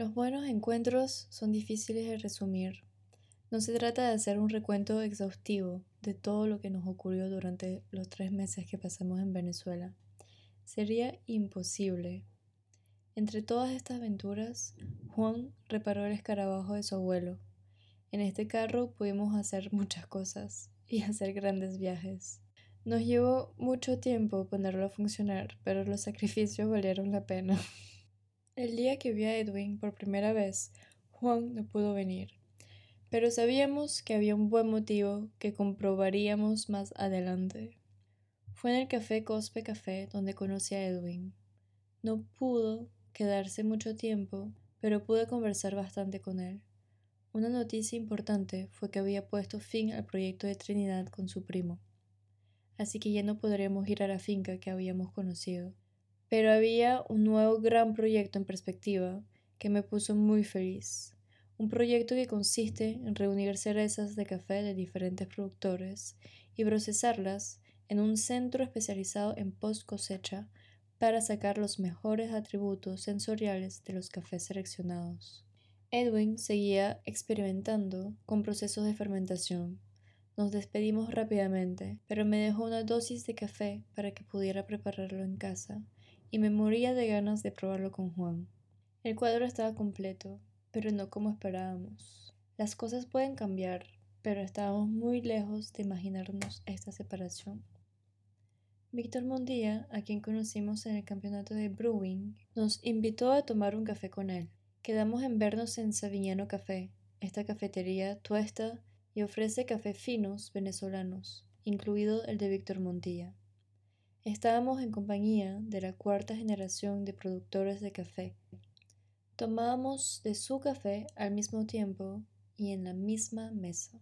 Los buenos encuentros son difíciles de resumir. No se trata de hacer un recuento exhaustivo de todo lo que nos ocurrió durante los tres meses que pasamos en Venezuela. Sería imposible. Entre todas estas aventuras, Juan reparó el escarabajo de su abuelo. En este carro pudimos hacer muchas cosas y hacer grandes viajes. Nos llevó mucho tiempo ponerlo a funcionar, pero los sacrificios valieron la pena. El día que vi a Edwin por primera vez, Juan no pudo venir, pero sabíamos que había un buen motivo que comprobaríamos más adelante. Fue en el café Cospe Café donde conocí a Edwin. No pudo quedarse mucho tiempo, pero pude conversar bastante con él. Una noticia importante fue que había puesto fin al proyecto de Trinidad con su primo, así que ya no podríamos ir a la finca que habíamos conocido. Pero había un nuevo gran proyecto en perspectiva que me puso muy feliz. Un proyecto que consiste en reunir cerezas de café de diferentes productores y procesarlas en un centro especializado en post cosecha para sacar los mejores atributos sensoriales de los cafés seleccionados. Edwin seguía experimentando con procesos de fermentación. Nos despedimos rápidamente, pero me dejó una dosis de café para que pudiera prepararlo en casa y me moría de ganas de probarlo con Juan. El cuadro estaba completo, pero no como esperábamos. Las cosas pueden cambiar, pero estábamos muy lejos de imaginarnos esta separación. Víctor Mondía, a quien conocimos en el campeonato de Brewing, nos invitó a tomar un café con él. Quedamos en vernos en Savignano Café. Esta cafetería tuesta y ofrece café finos venezolanos, incluido el de Víctor Montilla. Estábamos en compañía de la cuarta generación de productores de café. Tomábamos de su café al mismo tiempo y en la misma mesa.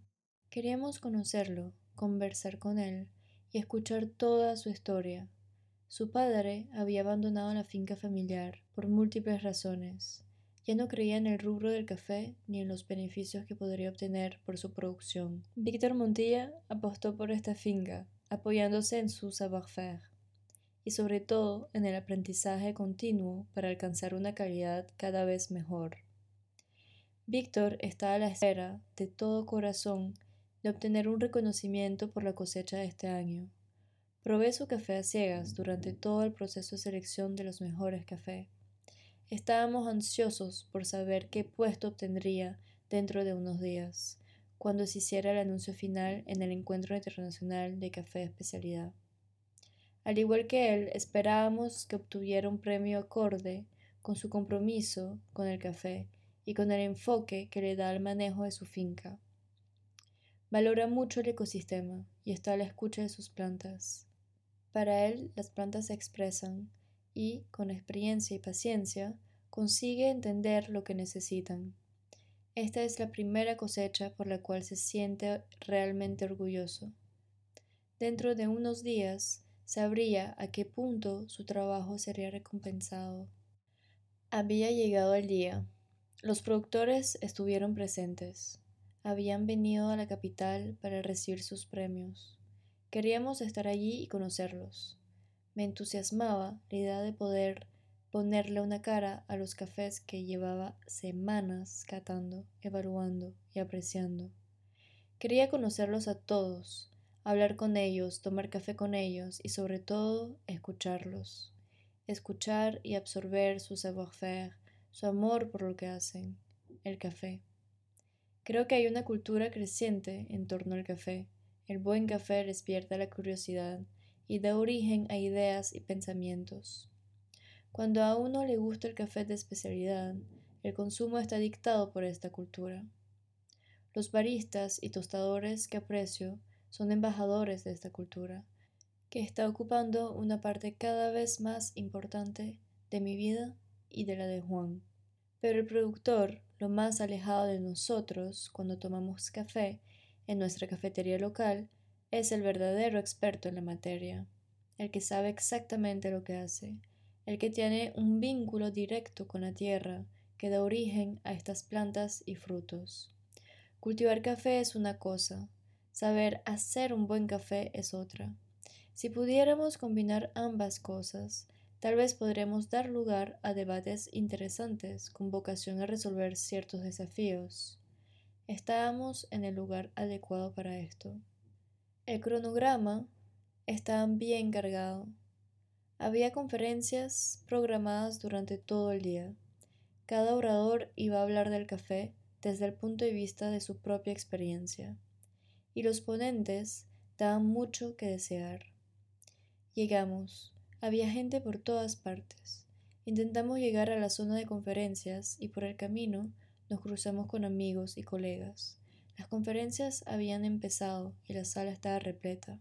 Queríamos conocerlo, conversar con él y escuchar toda su historia. Su padre había abandonado la finca familiar por múltiples razones. Ya no creía en el rubro del café ni en los beneficios que podría obtener por su producción. Víctor Montilla apostó por esta finca, apoyándose en su savoir-faire y sobre todo en el aprendizaje continuo para alcanzar una calidad cada vez mejor. Víctor está a la espera de todo corazón de obtener un reconocimiento por la cosecha de este año. Probé su café a ciegas durante todo el proceso de selección de los mejores cafés. Estábamos ansiosos por saber qué puesto obtendría dentro de unos días, cuando se hiciera el anuncio final en el Encuentro Internacional de Café Especialidad. Al igual que él, esperábamos que obtuviera un premio acorde con su compromiso con el café y con el enfoque que le da al manejo de su finca. Valora mucho el ecosistema y está a la escucha de sus plantas. Para él, las plantas se expresan y, con experiencia y paciencia, consigue entender lo que necesitan. Esta es la primera cosecha por la cual se siente realmente orgulloso. Dentro de unos días, sabría a qué punto su trabajo sería recompensado. Había llegado el día. Los productores estuvieron presentes. Habían venido a la capital para recibir sus premios. Queríamos estar allí y conocerlos. Me entusiasmaba la idea de poder ponerle una cara a los cafés que llevaba semanas catando, evaluando y apreciando. Quería conocerlos a todos, hablar con ellos, tomar café con ellos y sobre todo escucharlos. Escuchar y absorber su savoir-faire, su amor por lo que hacen, el café. Creo que hay una cultura creciente en torno al café. El buen café despierta la curiosidad y da origen a ideas y pensamientos. Cuando a uno le gusta el café de especialidad, el consumo está dictado por esta cultura. Los baristas y tostadores que aprecio son embajadores de esta cultura, que está ocupando una parte cada vez más importante de mi vida y de la de Juan. Pero el productor, lo más alejado de nosotros cuando tomamos café en nuestra cafetería local, es el verdadero experto en la materia, el que sabe exactamente lo que hace, el que tiene un vínculo directo con la tierra que da origen a estas plantas y frutos. Cultivar café es una cosa, Saber hacer un buen café es otra. Si pudiéramos combinar ambas cosas, tal vez podremos dar lugar a debates interesantes con vocación a resolver ciertos desafíos. Estábamos en el lugar adecuado para esto. El cronograma estaba bien cargado. Había conferencias programadas durante todo el día. Cada orador iba a hablar del café desde el punto de vista de su propia experiencia, y los ponentes daban mucho que desear. Llegamos. Había gente por todas partes. Intentamos llegar a la zona de conferencias y por el camino nos cruzamos con amigos y colegas. Las conferencias habían empezado y la sala estaba repleta.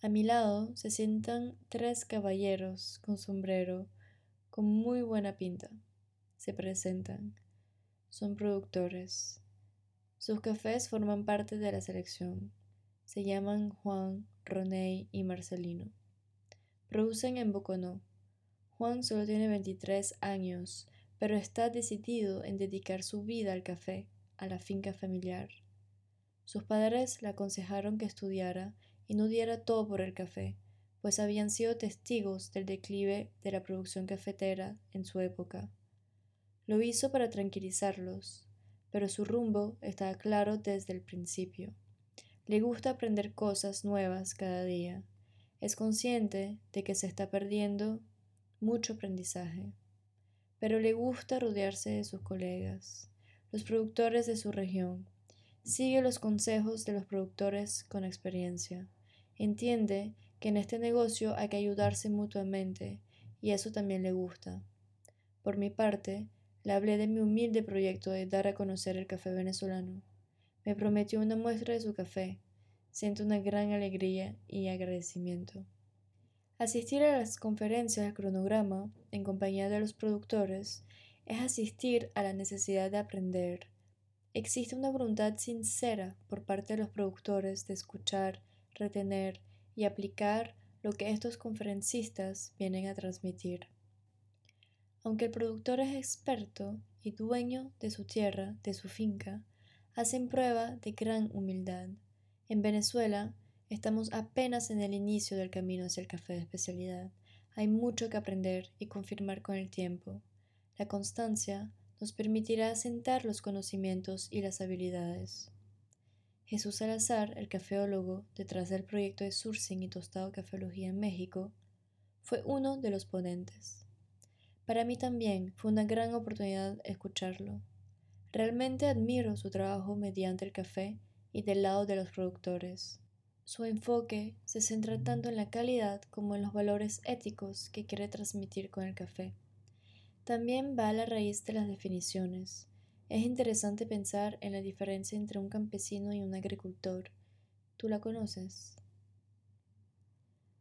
A mi lado se sientan tres caballeros con sombrero, con muy buena pinta. Se presentan. Son productores. Sus cafés forman parte de la selección. Se llaman Juan, Roney y Marcelino. Producen en Boconó. Juan solo tiene 23 años, pero está decidido en dedicar su vida al café, a la finca familiar. Sus padres le aconsejaron que estudiara y no diera todo por el café, pues habían sido testigos del declive de la producción cafetera en su época. Lo hizo para tranquilizarlos, pero su rumbo estaba claro desde el principio. Le gusta aprender cosas nuevas cada día. Es consciente de que se está perdiendo mucho aprendizaje pero le gusta rodearse de sus colegas, los productores de su región. Sigue los consejos de los productores con experiencia. Entiende que en este negocio hay que ayudarse mutuamente y eso también le gusta. Por mi parte, le hablé de mi humilde proyecto de dar a conocer el café venezolano. Me prometió una muestra de su café. Siento una gran alegría y agradecimiento. Asistir a las conferencias de cronograma en compañía de los productores es asistir a la necesidad de aprender. Existe una voluntad sincera por parte de los productores de escuchar, retener y aplicar lo que estos conferencistas vienen a transmitir. Aunque el productor es experto y dueño de su tierra, de su finca, hacen prueba de gran humildad. En Venezuela, Estamos apenas en el inicio del camino hacia el café de especialidad. Hay mucho que aprender y confirmar con el tiempo. La constancia nos permitirá asentar los conocimientos y las habilidades. Jesús Salazar, el cafeólogo detrás del proyecto de Sourcing y Tostado Cafelogía en México, fue uno de los ponentes. Para mí también fue una gran oportunidad escucharlo. Realmente admiro su trabajo mediante el café y del lado de los productores. Su enfoque se centra tanto en la calidad como en los valores éticos que quiere transmitir con el café. También va a la raíz de las definiciones. Es interesante pensar en la diferencia entre un campesino y un agricultor. ¿Tú la conoces?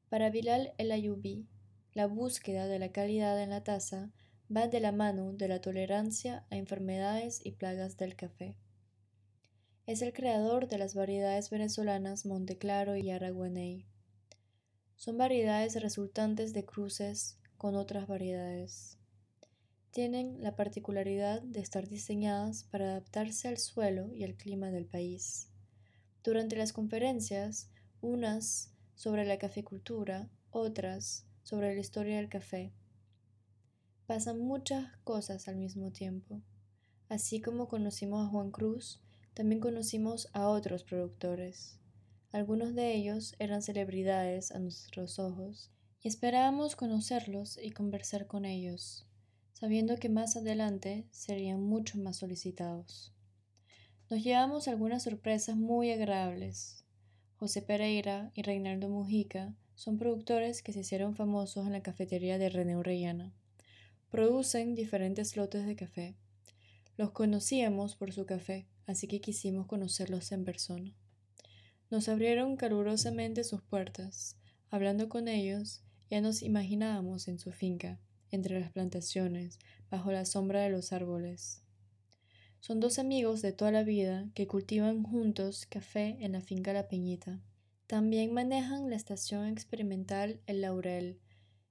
Para Bilal el Ayubi, la búsqueda de la calidad en la taza va de la mano de la tolerancia a enfermedades y plagas del café. Es el creador de las variedades venezolanas Monteclaro y Araguaney. Son variedades resultantes de cruces con otras variedades. Tienen la particularidad de estar diseñadas para adaptarse al suelo y al clima del país. Durante las conferencias, unas sobre la caficultura, otras sobre la historia del café. Pasan muchas cosas al mismo tiempo. Así como conocimos a Juan Cruz, también conocimos a otros productores. Algunos de ellos eran celebridades a nuestros ojos y esperábamos conocerlos y conversar con ellos, sabiendo que más adelante serían mucho más solicitados. Nos llevamos algunas sorpresas muy agradables. José Pereira y Reinaldo Mujica son productores que se hicieron famosos en la cafetería de René Orellana. Producen diferentes lotes de café. Los conocíamos por su café, así que quisimos conocerlos en persona. Nos abrieron calurosamente sus puertas. Hablando con ellos, ya nos imaginábamos en su finca, entre las plantaciones, bajo la sombra de los árboles. Son dos amigos de toda la vida que cultivan juntos café en la finca La Peñita. También manejan la estación experimental El Laurel,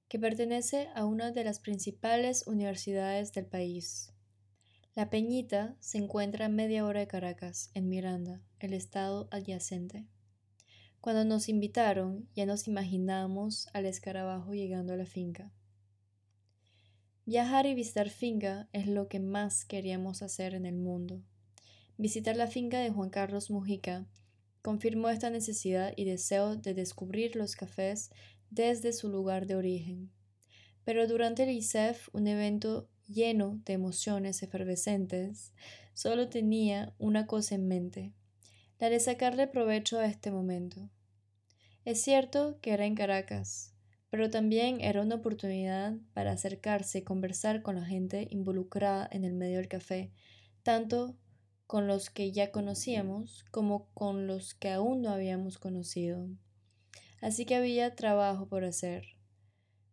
que pertenece a una de las principales universidades del país. La Peñita se encuentra a media hora de Caracas, en Miranda, el estado adyacente. Cuando nos invitaron, ya nos imaginamos al escarabajo llegando a la finca. Viajar y visitar finca es lo que más queríamos hacer en el mundo. Visitar la finca de Juan Carlos Mujica confirmó esta necesidad y deseo de descubrir los cafés desde su lugar de origen. Pero durante el ISEF, un evento lleno de emociones efervescentes, solo tenía una cosa en mente, la de sacarle provecho a este momento. Es cierto que era en Caracas, pero también era una oportunidad para acercarse y conversar con la gente involucrada en el medio del café, tanto con los que ya conocíamos como con los que aún no habíamos conocido. Así que había trabajo por hacer.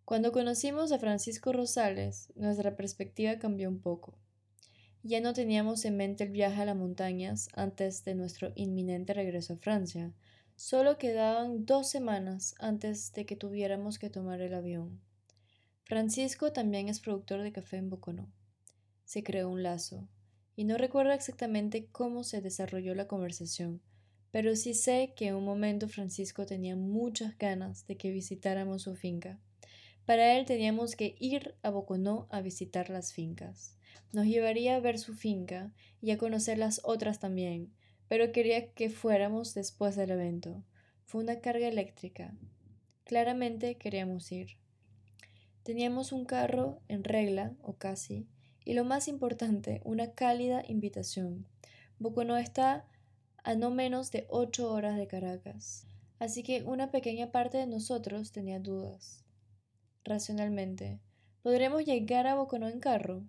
Cuando conocimos a Francisco Rosales, nuestra perspectiva cambió un poco. Ya no teníamos en mente el viaje a las montañas antes de nuestro inminente regreso a Francia. Solo quedaban dos semanas antes de que tuviéramos que tomar el avión. Francisco también es productor de café en Boconó. Se creó un lazo, y no recuerdo exactamente cómo se desarrolló la conversación, pero sí sé que en un momento Francisco tenía muchas ganas de que visitáramos su finca. Para él teníamos que ir a Boconó a visitar las fincas. Nos llevaría a ver su finca y a conocer las otras también, pero quería que fuéramos después del evento. Fue una carga eléctrica. Claramente queríamos ir. Teníamos un carro en regla, o casi, y lo más importante, una cálida invitación. Boconó está a no menos de ocho horas de Caracas, así que una pequeña parte de nosotros tenía dudas. Racionalmente, ¿podremos llegar a Boconó en carro?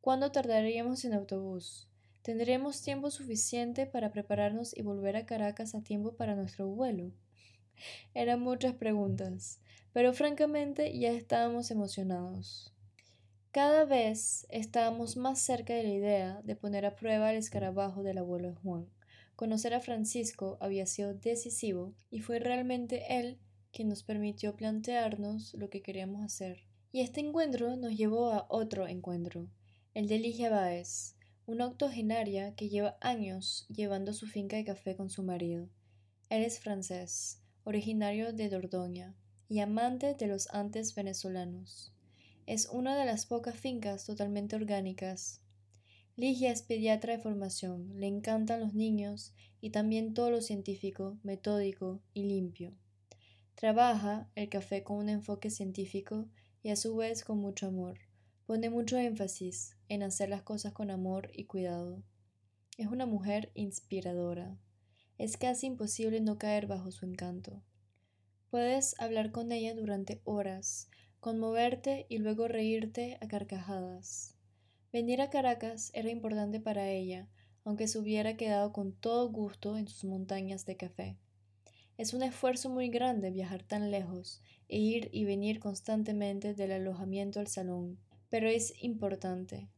¿Cuándo tardaríamos en autobús? ¿Tendremos tiempo suficiente para prepararnos y volver a Caracas a tiempo para nuestro vuelo? Eran muchas preguntas, pero francamente ya estábamos emocionados. Cada vez estábamos más cerca de la idea de poner a prueba el escarabajo del abuelo Juan. Conocer a Francisco había sido decisivo y fue realmente él quien nos permitió plantearnos lo que queríamos hacer. Y este encuentro nos llevó a otro encuentro, el de Ligia Báez, una octogenaria que lleva años llevando su finca de café con su marido. Él es francés, originario de Dordoña y amante de los antes venezolanos. Es una de las pocas fincas totalmente orgánicas. Ligia es pediatra de formación, le encantan los niños y también todo lo científico, metódico y limpio. Trabaja el café con un enfoque científico y a su vez con mucho amor. Pone mucho énfasis en hacer las cosas con amor y cuidado. Es una mujer inspiradora. Es casi imposible no caer bajo su encanto. Puedes hablar con ella durante horas, conmoverte y luego reírte a carcajadas. Venir a Caracas era importante para ella, aunque se hubiera quedado con todo gusto en sus montañas de café. Es un esfuerzo muy grande viajar tan lejos e ir y venir constantemente del alojamiento al salón, pero es importante.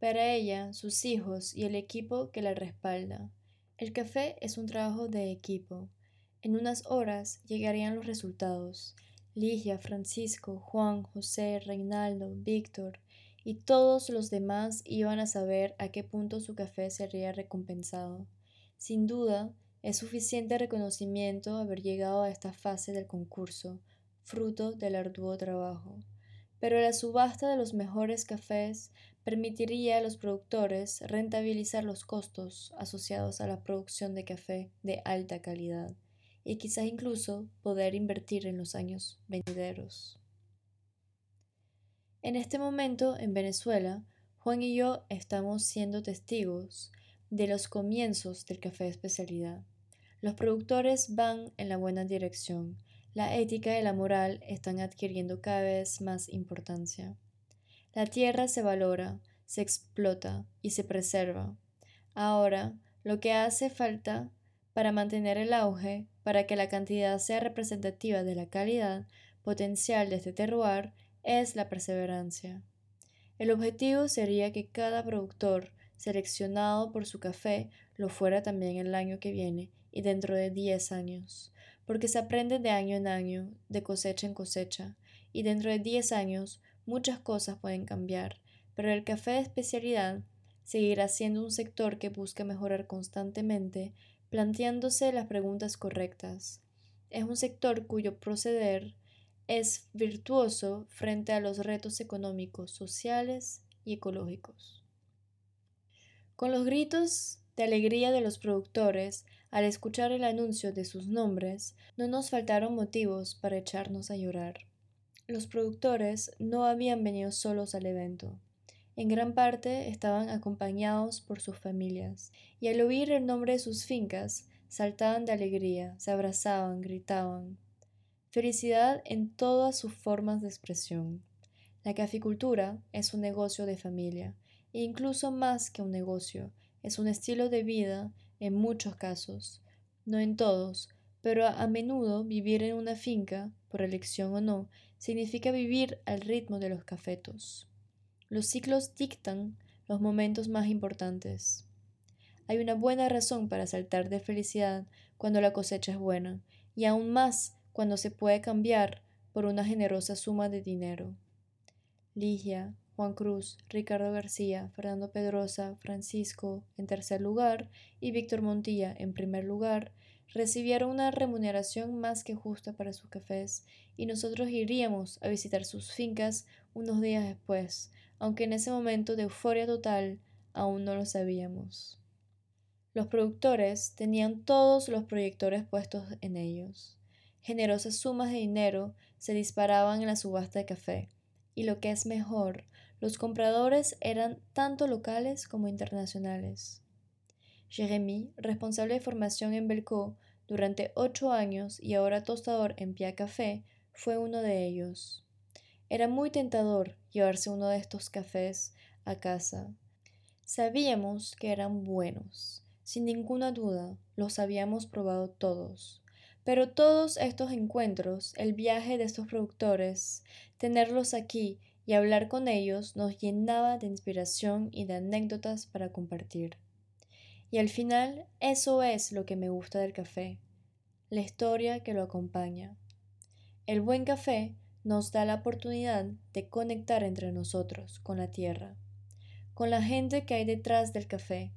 Para ella, sus hijos y el equipo que la respalda. El café es un trabajo de equipo. En unas horas llegarían los resultados. Ligia, Francisco, Juan, José, Reinaldo, Víctor y todos los demás iban a saber a qué punto su café sería recompensado. Sin duda, es suficiente reconocimiento haber llegado a esta fase del concurso, fruto del arduo trabajo pero la subasta de los mejores cafés permitiría a los productores rentabilizar los costos asociados a la producción de café de alta calidad y quizás incluso poder invertir en los años venideros. En este momento, en Venezuela, Juan y yo estamos siendo testigos de los comienzos del café de especialidad. Los productores van en la buena dirección, la ética y la moral están adquiriendo cada vez más importancia. La tierra se valora, se explota y se preserva. Ahora, lo que hace falta para mantener el auge, para que la cantidad sea representativa de la calidad potencial de este terroir, es la perseverancia. El objetivo sería que cada productor seleccionado por su café lo fuera también el año que viene y dentro de 10 años porque se aprende de año en año, de cosecha en cosecha, y dentro de 10 años muchas cosas pueden cambiar, pero el café de especialidad seguirá siendo un sector que busca mejorar constantemente, planteándose las preguntas correctas. es un sector cuyo proceder es virtuoso frente a los retos económicos, sociales y ecológicos. Con los gritos de alegría de los productores al escuchar el anuncio de sus nombres, no nos faltaron motivos para echarnos a llorar. Los productores no habían venido solos al evento. En gran parte estaban acompañados por sus familias, y al oír el nombre de sus fincas, saltaban de alegría, se abrazaban, gritaban. Felicidad en todas sus formas de expresión. La caficultura es un negocio de familia, e incluso más que un negocio, es un estilo de vida en muchos casos, no en todos, pero a menudo vivir en una finca, por elección o no, significa vivir al ritmo de los cafetos. Los ciclos dictan los momentos más importantes. Hay una buena razón para saltar de felicidad cuando la cosecha es buena, y aún más cuando se puede cambiar por una generosa suma de dinero. Ligia, Juan Cruz, Ricardo García, Fernando Pedrosa, Francisco en tercer lugar y Víctor Montilla en primer lugar recibieron una remuneración más que justa para sus cafés y nosotros iríamos a visitar sus fincas unos días después, aunque en ese momento de euforia total aún no lo sabíamos. Los productores tenían todos los proyectores puestos en ellos. Generosas sumas de dinero se disparaban en la subasta de café, y lo que es mejor, los compradores eran tanto locales como internacionales. Jérémy, responsable de formación en Belco durante ocho años y ahora tostador en Pia Café, fue uno de ellos. Era muy tentador llevarse uno de estos cafés a casa. Sabíamos que eran buenos, sin ninguna duda, los habíamos probado todos. Pero todos estos encuentros, el viaje de estos productores, tenerlos aquí y hablar con ellos nos llenaba de inspiración y de anécdotas para compartir. Y al final eso es lo que me gusta del café, la historia que lo acompaña. El buen café nos da la oportunidad de conectar entre nosotros con la tierra, con la gente que hay detrás del café.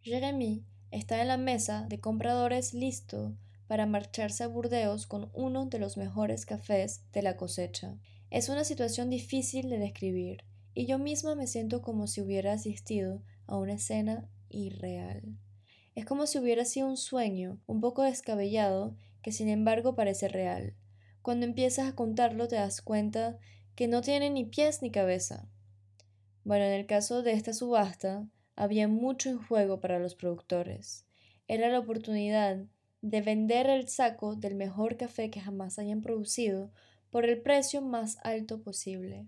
Jeremy está en la mesa de compradores listo para marcharse a Burdeos con uno de los mejores cafés de la cosecha. Es una situación difícil de describir, y yo misma me siento como si hubiera asistido a una escena irreal. Es como si hubiera sido un sueño, un poco descabellado, que sin embargo parece real. Cuando empiezas a contarlo te das cuenta que no tiene ni pies ni cabeza. Bueno, en el caso de esta subasta, había mucho en juego para los productores. Era la oportunidad de vender el saco del mejor café que jamás hayan producido por el precio más alto posible.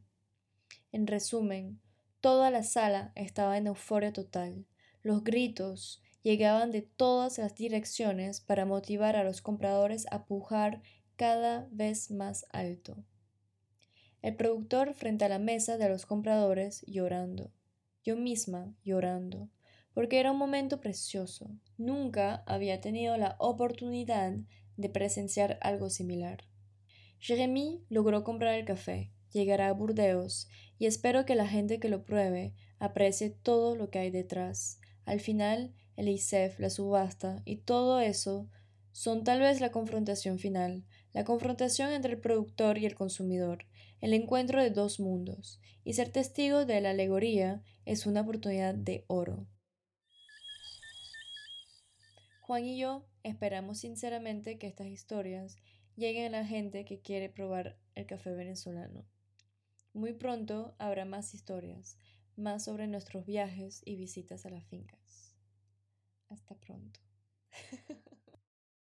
En resumen, toda la sala estaba en euforia total. Los gritos llegaban de todas las direcciones para motivar a los compradores a pujar cada vez más alto. El productor frente a la mesa de los compradores llorando, yo misma llorando, porque era un momento precioso. Nunca había tenido la oportunidad de presenciar algo similar. Jeremy logró comprar el café, llegará a Burdeos y espero que la gente que lo pruebe aprecie todo lo que hay detrás. Al final, el ISEF, la subasta y todo eso son tal vez la confrontación final, la confrontación entre el productor y el consumidor, el encuentro de dos mundos, y ser testigo de la alegoría es una oportunidad de oro. Juan y yo esperamos sinceramente que estas historias lleguen a la gente que quiere probar el café venezolano. Muy pronto habrá más historias, más sobre nuestros viajes y visitas a las fincas. Hasta pronto.